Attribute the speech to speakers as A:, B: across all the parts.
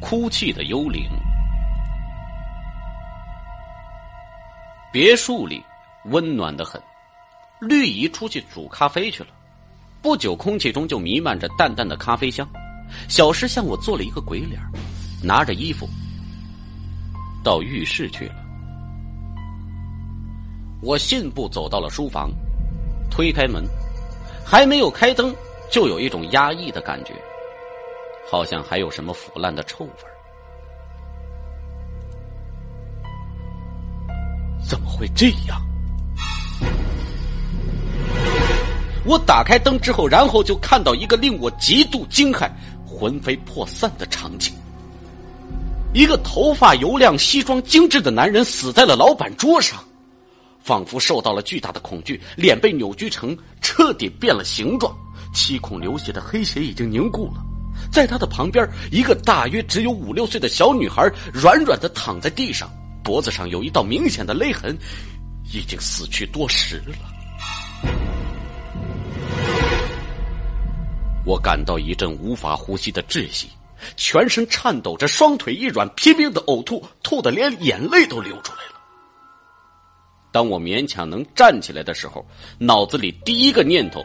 A: 哭泣的幽灵。别墅里温暖的很，绿姨出去煮咖啡去了。不久，空气中就弥漫着淡淡的咖啡香。小诗向我做了一个鬼脸，拿着衣服到浴室去了。我信步走到了书房，推开门，还没有开灯，就有一种压抑的感觉，好像还有什么腐烂的臭味怎么会这样？我打开灯之后，然后就看到一个令我极度惊骇、魂飞魄散的场景：一个头发油亮、西装精致的男人死在了老板桌上，仿佛受到了巨大的恐惧，脸被扭曲成彻底变了形状，七孔流血的黑血已经凝固了。在他的旁边，一个大约只有五六岁的小女孩软软的躺在地上。脖子上有一道明显的勒痕，已经死去多时了。我感到一阵无法呼吸的窒息，全身颤抖着，双腿一软，拼命的呕吐，吐的连眼泪都流出来了。当我勉强能站起来的时候，脑子里第一个念头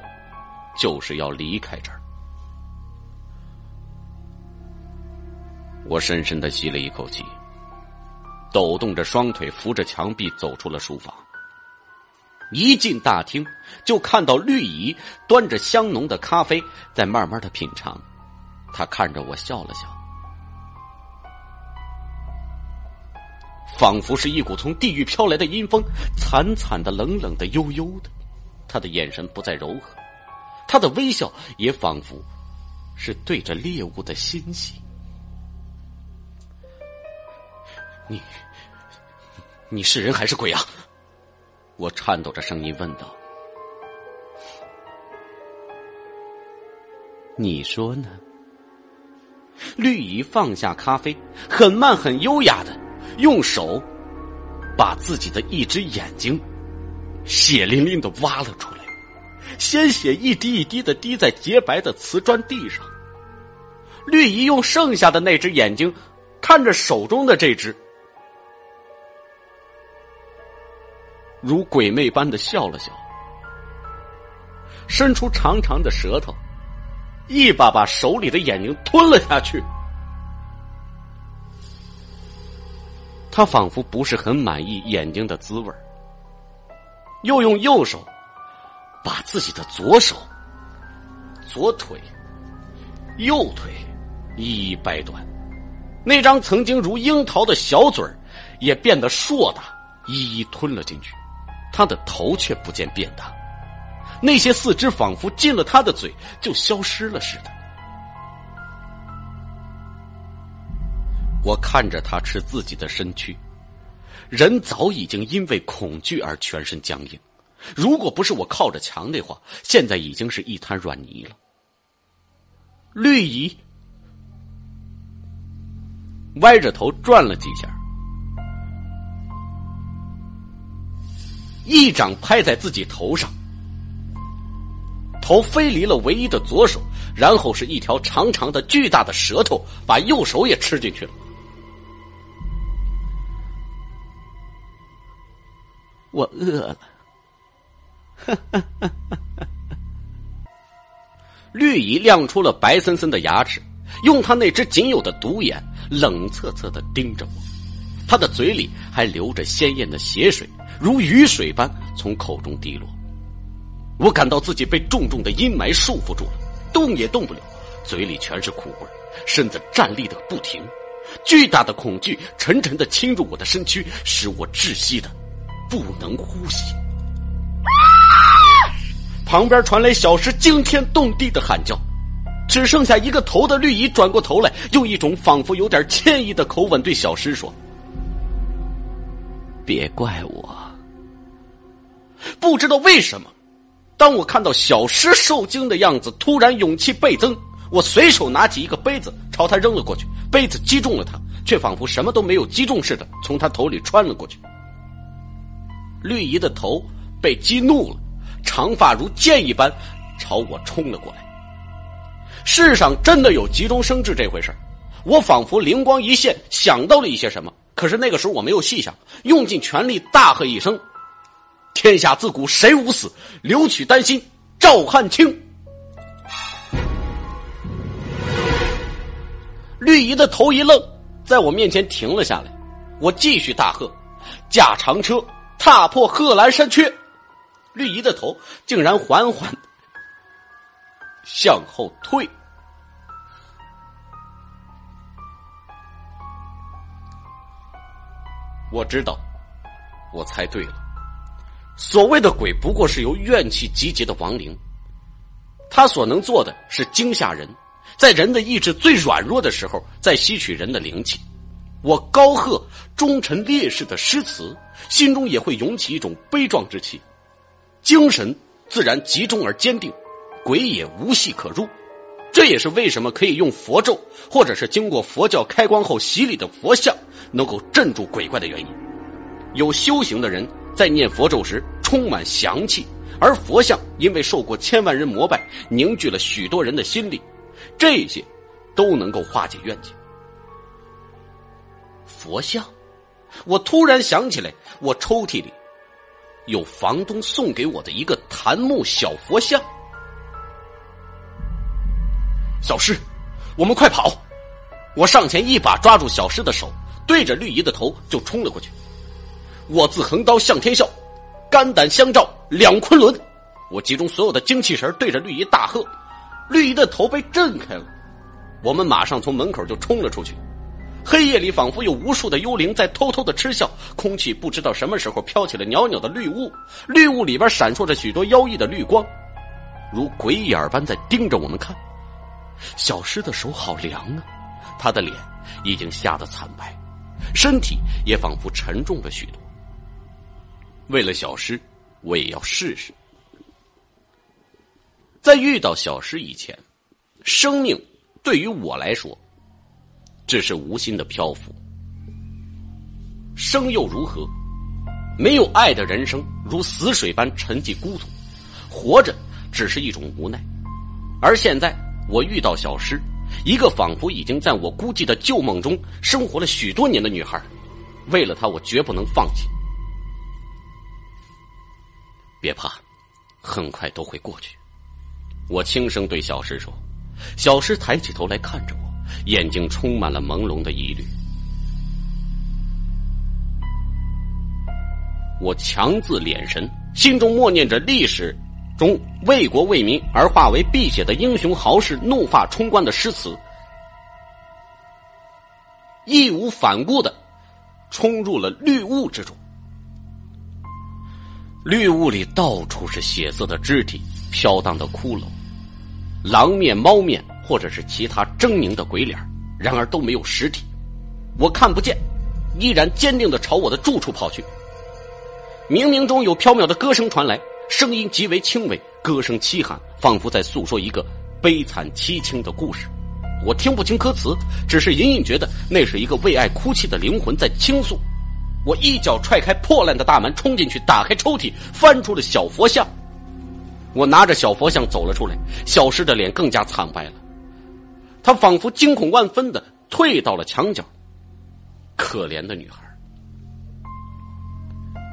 A: 就是要离开这儿。我深深的吸了一口气。抖动着双腿，扶着墙壁走出了书房。一进大厅，就看到绿姨端着香浓的咖啡在慢慢的品尝。她看着我笑了笑，仿佛是一股从地狱飘来的阴风，惨惨的、冷冷的、悠悠的。她的眼神不再柔和，她的微笑也仿佛是对着猎物的欣喜。你，你是人还是鬼啊？我颤抖着声音问道。你说呢？绿姨放下咖啡，很慢很优雅的用手把自己的一只眼睛血淋淋的挖了出来，鲜血一滴一滴的滴在洁白的瓷砖地上。绿姨用剩下的那只眼睛看着手中的这只。如鬼魅般的笑了笑，伸出长长的舌头，一把把手里的眼睛吞了下去。他仿佛不是很满意眼睛的滋味又用右手把自己的左手、左腿、右腿一一掰断，那张曾经如樱桃的小嘴也变得硕大，一一吞了进去。他的头却不见变大，那些四肢仿佛进了他的嘴就消失了似的。我看着他吃自己的身躯，人早已经因为恐惧而全身僵硬。如果不是我靠着墙的话，现在已经是一滩软泥了。绿姨歪着头转了几下。一掌拍在自己头上，头飞离了唯一的左手，然后是一条长长的、巨大的舌头把右手也吃进去了。我饿了，绿姨亮出了白森森的牙齿，用她那只仅有的独眼冷恻恻的盯着我，她的嘴里还流着鲜艳的血水。如雨水般从口中滴落，我感到自己被重重的阴霾束缚住了，动也动不了，嘴里全是苦味，身子站立的不停，巨大的恐惧沉沉的侵入我的身躯，使我窒息的不能呼吸。旁边传来小石惊天动地的喊叫，只剩下一个头的绿姨转过头来，用一种仿佛有点歉意的口吻对小石说：“别怪我。”不知道为什么，当我看到小诗受惊的样子，突然勇气倍增。我随手拿起一个杯子朝他扔了过去，杯子击中了他，却仿佛什么都没有击中似的，从他头里穿了过去。绿姨的头被激怒了，长发如箭一般朝我冲了过来。世上真的有急中生智这回事我仿佛灵光一现，想到了一些什么。可是那个时候我没有细想，用尽全力大喝一声：“天下自古谁无死，留取丹心照汗青。”绿姨的头一愣，在我面前停了下来。我继续大喝：“驾长车，踏破贺兰山缺。”绿姨的头竟然缓缓向后退。我知道，我猜对了。所谓的鬼，不过是由怨气集结的亡灵。他所能做的是惊吓人，在人的意志最软弱的时候，再吸取人的灵气。我高喝忠臣烈士的诗词，心中也会涌起一种悲壮之气，精神自然集中而坚定，鬼也无隙可入。这也是为什么可以用佛咒，或者是经过佛教开光后洗礼的佛像。能够镇住鬼怪的原因，有修行的人在念佛咒时充满祥气，而佛像因为受过千万人膜拜，凝聚了许多人的心力，这些都能够化解怨气。佛像，我突然想起来，我抽屉里有房东送给我的一个檀木小佛像。小诗，我们快跑！我上前一把抓住小诗的手。对着绿姨的头就冲了过去，我自横刀向天笑，肝胆相照两昆仑。我集中所有的精气神，对着绿姨大喝，绿姨的头被震开了。我们马上从门口就冲了出去。黑夜里仿佛有无数的幽灵在偷偷的嗤笑，空气不知道什么时候飘起了袅袅的绿雾，绿雾里边闪烁着许多妖异的绿光，如鬼眼般在盯着我们看。小诗的手好凉啊，他的脸已经吓得惨白。身体也仿佛沉重了许多。为了小诗，我也要试试。在遇到小诗以前，生命对于我来说只是无心的漂浮。生又如何？没有爱的人生如死水般沉寂孤独，活着只是一种无奈。而现在，我遇到小诗。一个仿佛已经在我孤寂的旧梦中生活了许多年的女孩，为了她，我绝不能放弃。别怕，很快都会过去。我轻声对小诗说。小诗抬起头来看着我，眼睛充满了朦胧的疑虑。我强自敛神，心中默念着历史。中为国为民而化为碧血的英雄豪士怒发冲冠的诗词，义无反顾的冲入了绿雾之中。绿雾里到处是血色的肢体、飘荡的骷髅、狼面、猫面，或者是其他狰狞的鬼脸，然而都没有实体，我看不见，依然坚定的朝我的住处跑去。冥冥中有飘渺的歌声传来。声音极为轻微，歌声凄寒，仿佛在诉说一个悲惨凄清的故事。我听不清歌词，只是隐隐觉得那是一个为爱哭泣的灵魂在倾诉。我一脚踹开破烂的大门，冲进去，打开抽屉，翻出了小佛像。我拿着小佛像走了出来，小诗的脸更加惨白了，他仿佛惊恐万分的退到了墙角。可怜的女孩，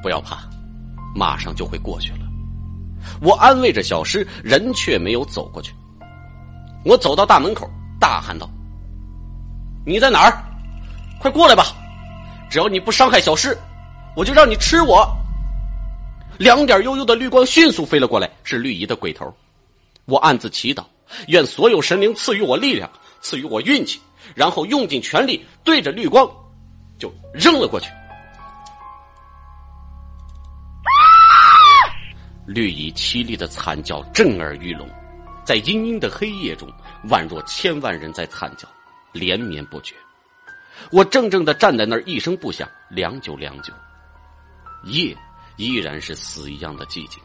A: 不要怕，马上就会过去了。我安慰着小诗，人却没有走过去。我走到大门口，大喊道：“你在哪儿？快过来吧！只要你不伤害小诗，我就让你吃我。”两点悠悠的绿光迅速飞了过来，是绿姨的鬼头。我暗自祈祷，愿所有神灵赐予我力量，赐予我运气，然后用尽全力对着绿光就扔了过去。绿蚁凄厉的惨叫震耳欲聋，在阴阴的黑夜中，宛若千万人在惨叫，连绵不绝。我怔怔的站在那儿，一声不响，良久良久。夜依然是死一样的寂静，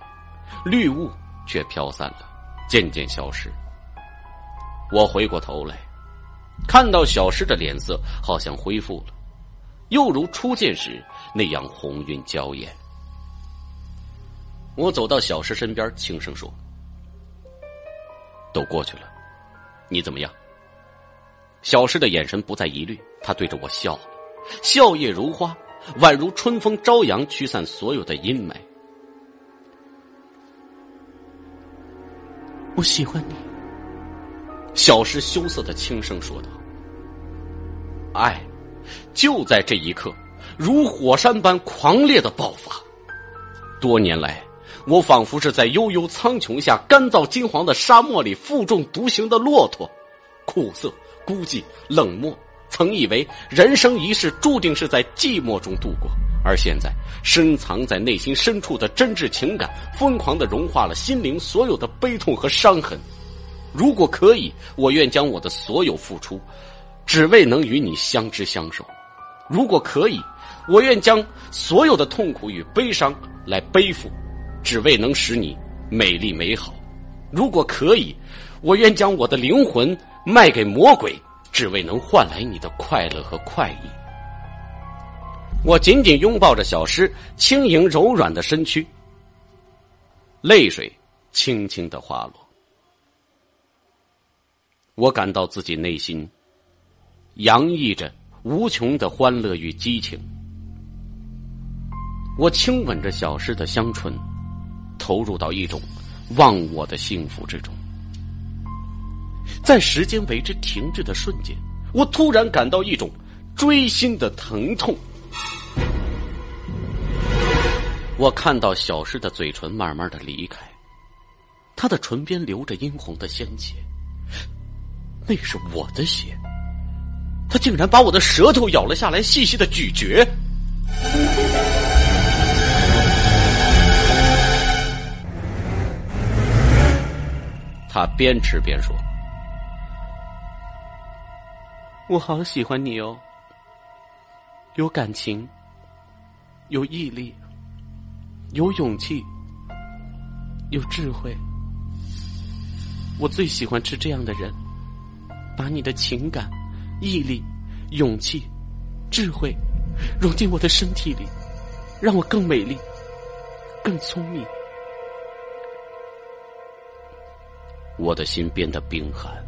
A: 绿雾却飘散了，渐渐消失。我回过头来，看到小诗的脸色好像恢复了，又如初见时那样红晕娇艳。我走到小诗身边，轻声说：“都过去了，你怎么样？”小诗的眼神不再疑虑，他对着我笑，笑靥如花，宛如春风朝阳，驱散所有的阴霾。我喜欢你，小诗羞涩的轻声说道。爱，就在这一刻，如火山般狂烈的爆发。多年来，我仿佛是在悠悠苍穹下干燥金黄的沙漠里负重独行的骆驼，苦涩、孤寂、冷漠。曾以为人生一世注定是在寂寞中度过，而现在，深藏在内心深处的真挚情感，疯狂的融化了心灵所有的悲痛和伤痕。如果可以，我愿将我的所有付出。只为能与你相知相守，如果可以，我愿将所有的痛苦与悲伤来背负，只为能使你美丽美好。如果可以，我愿将我的灵魂卖给魔鬼，只为能换来你的快乐和快意。我紧紧拥抱着小诗轻盈柔软的身躯，泪水轻轻的滑落，我感到自己内心。洋溢着无穷的欢乐与激情。我轻吻着小诗的香唇，投入到一种忘我的幸福之中。在时间为之停滞的瞬间，我突然感到一种锥心的疼痛。我看到小诗的嘴唇慢慢的离开，她的唇边流着殷红的鲜血，那是我的血。他竟然把我的舌头咬了下来，细细的咀嚼。他边吃边说：“我好喜欢你哦，有感情，有毅力，有勇气，有智慧。我最喜欢吃这样的人，把你的情感。”毅力、勇气、智慧，融进我的身体里，让我更美丽、更聪明。我的心变得冰寒，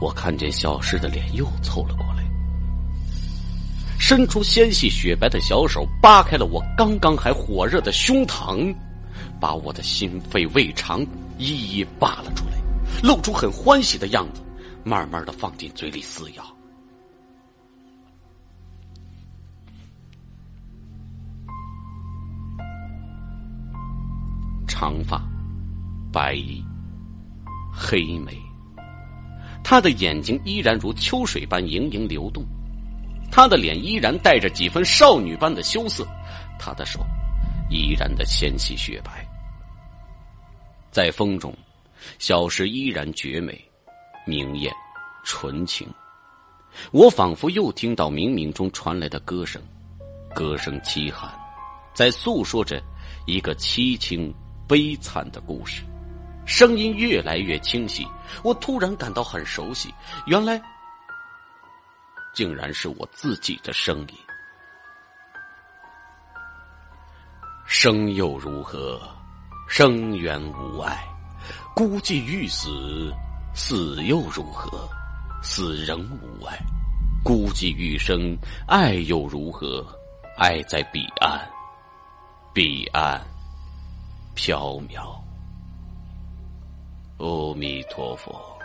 A: 我看见小诗的脸又凑了过来，伸出纤细雪白的小手，扒开了我刚刚还火热的胸膛，把我的心肺、胃肠一一扒了出来，露出很欢喜的样子。慢慢的放进嘴里撕咬，长发，白衣，黑眉，他的眼睛依然如秋水般盈盈流动，他的脸依然带着几分少女般的羞涩，他的手依然的纤细雪白，在风中，小石依然绝美。明艳，纯情，我仿佛又听到冥冥中传来的歌声，歌声凄寒，在诉说着一个凄清悲惨的故事，声音越来越清晰，我突然感到很熟悉，原来竟然是我自己的声音。生又如何？生缘无碍，孤寂欲死。死又如何？死仍无爱，孤寂欲生；爱又如何？爱在彼岸，彼岸缥缈。阿弥陀佛。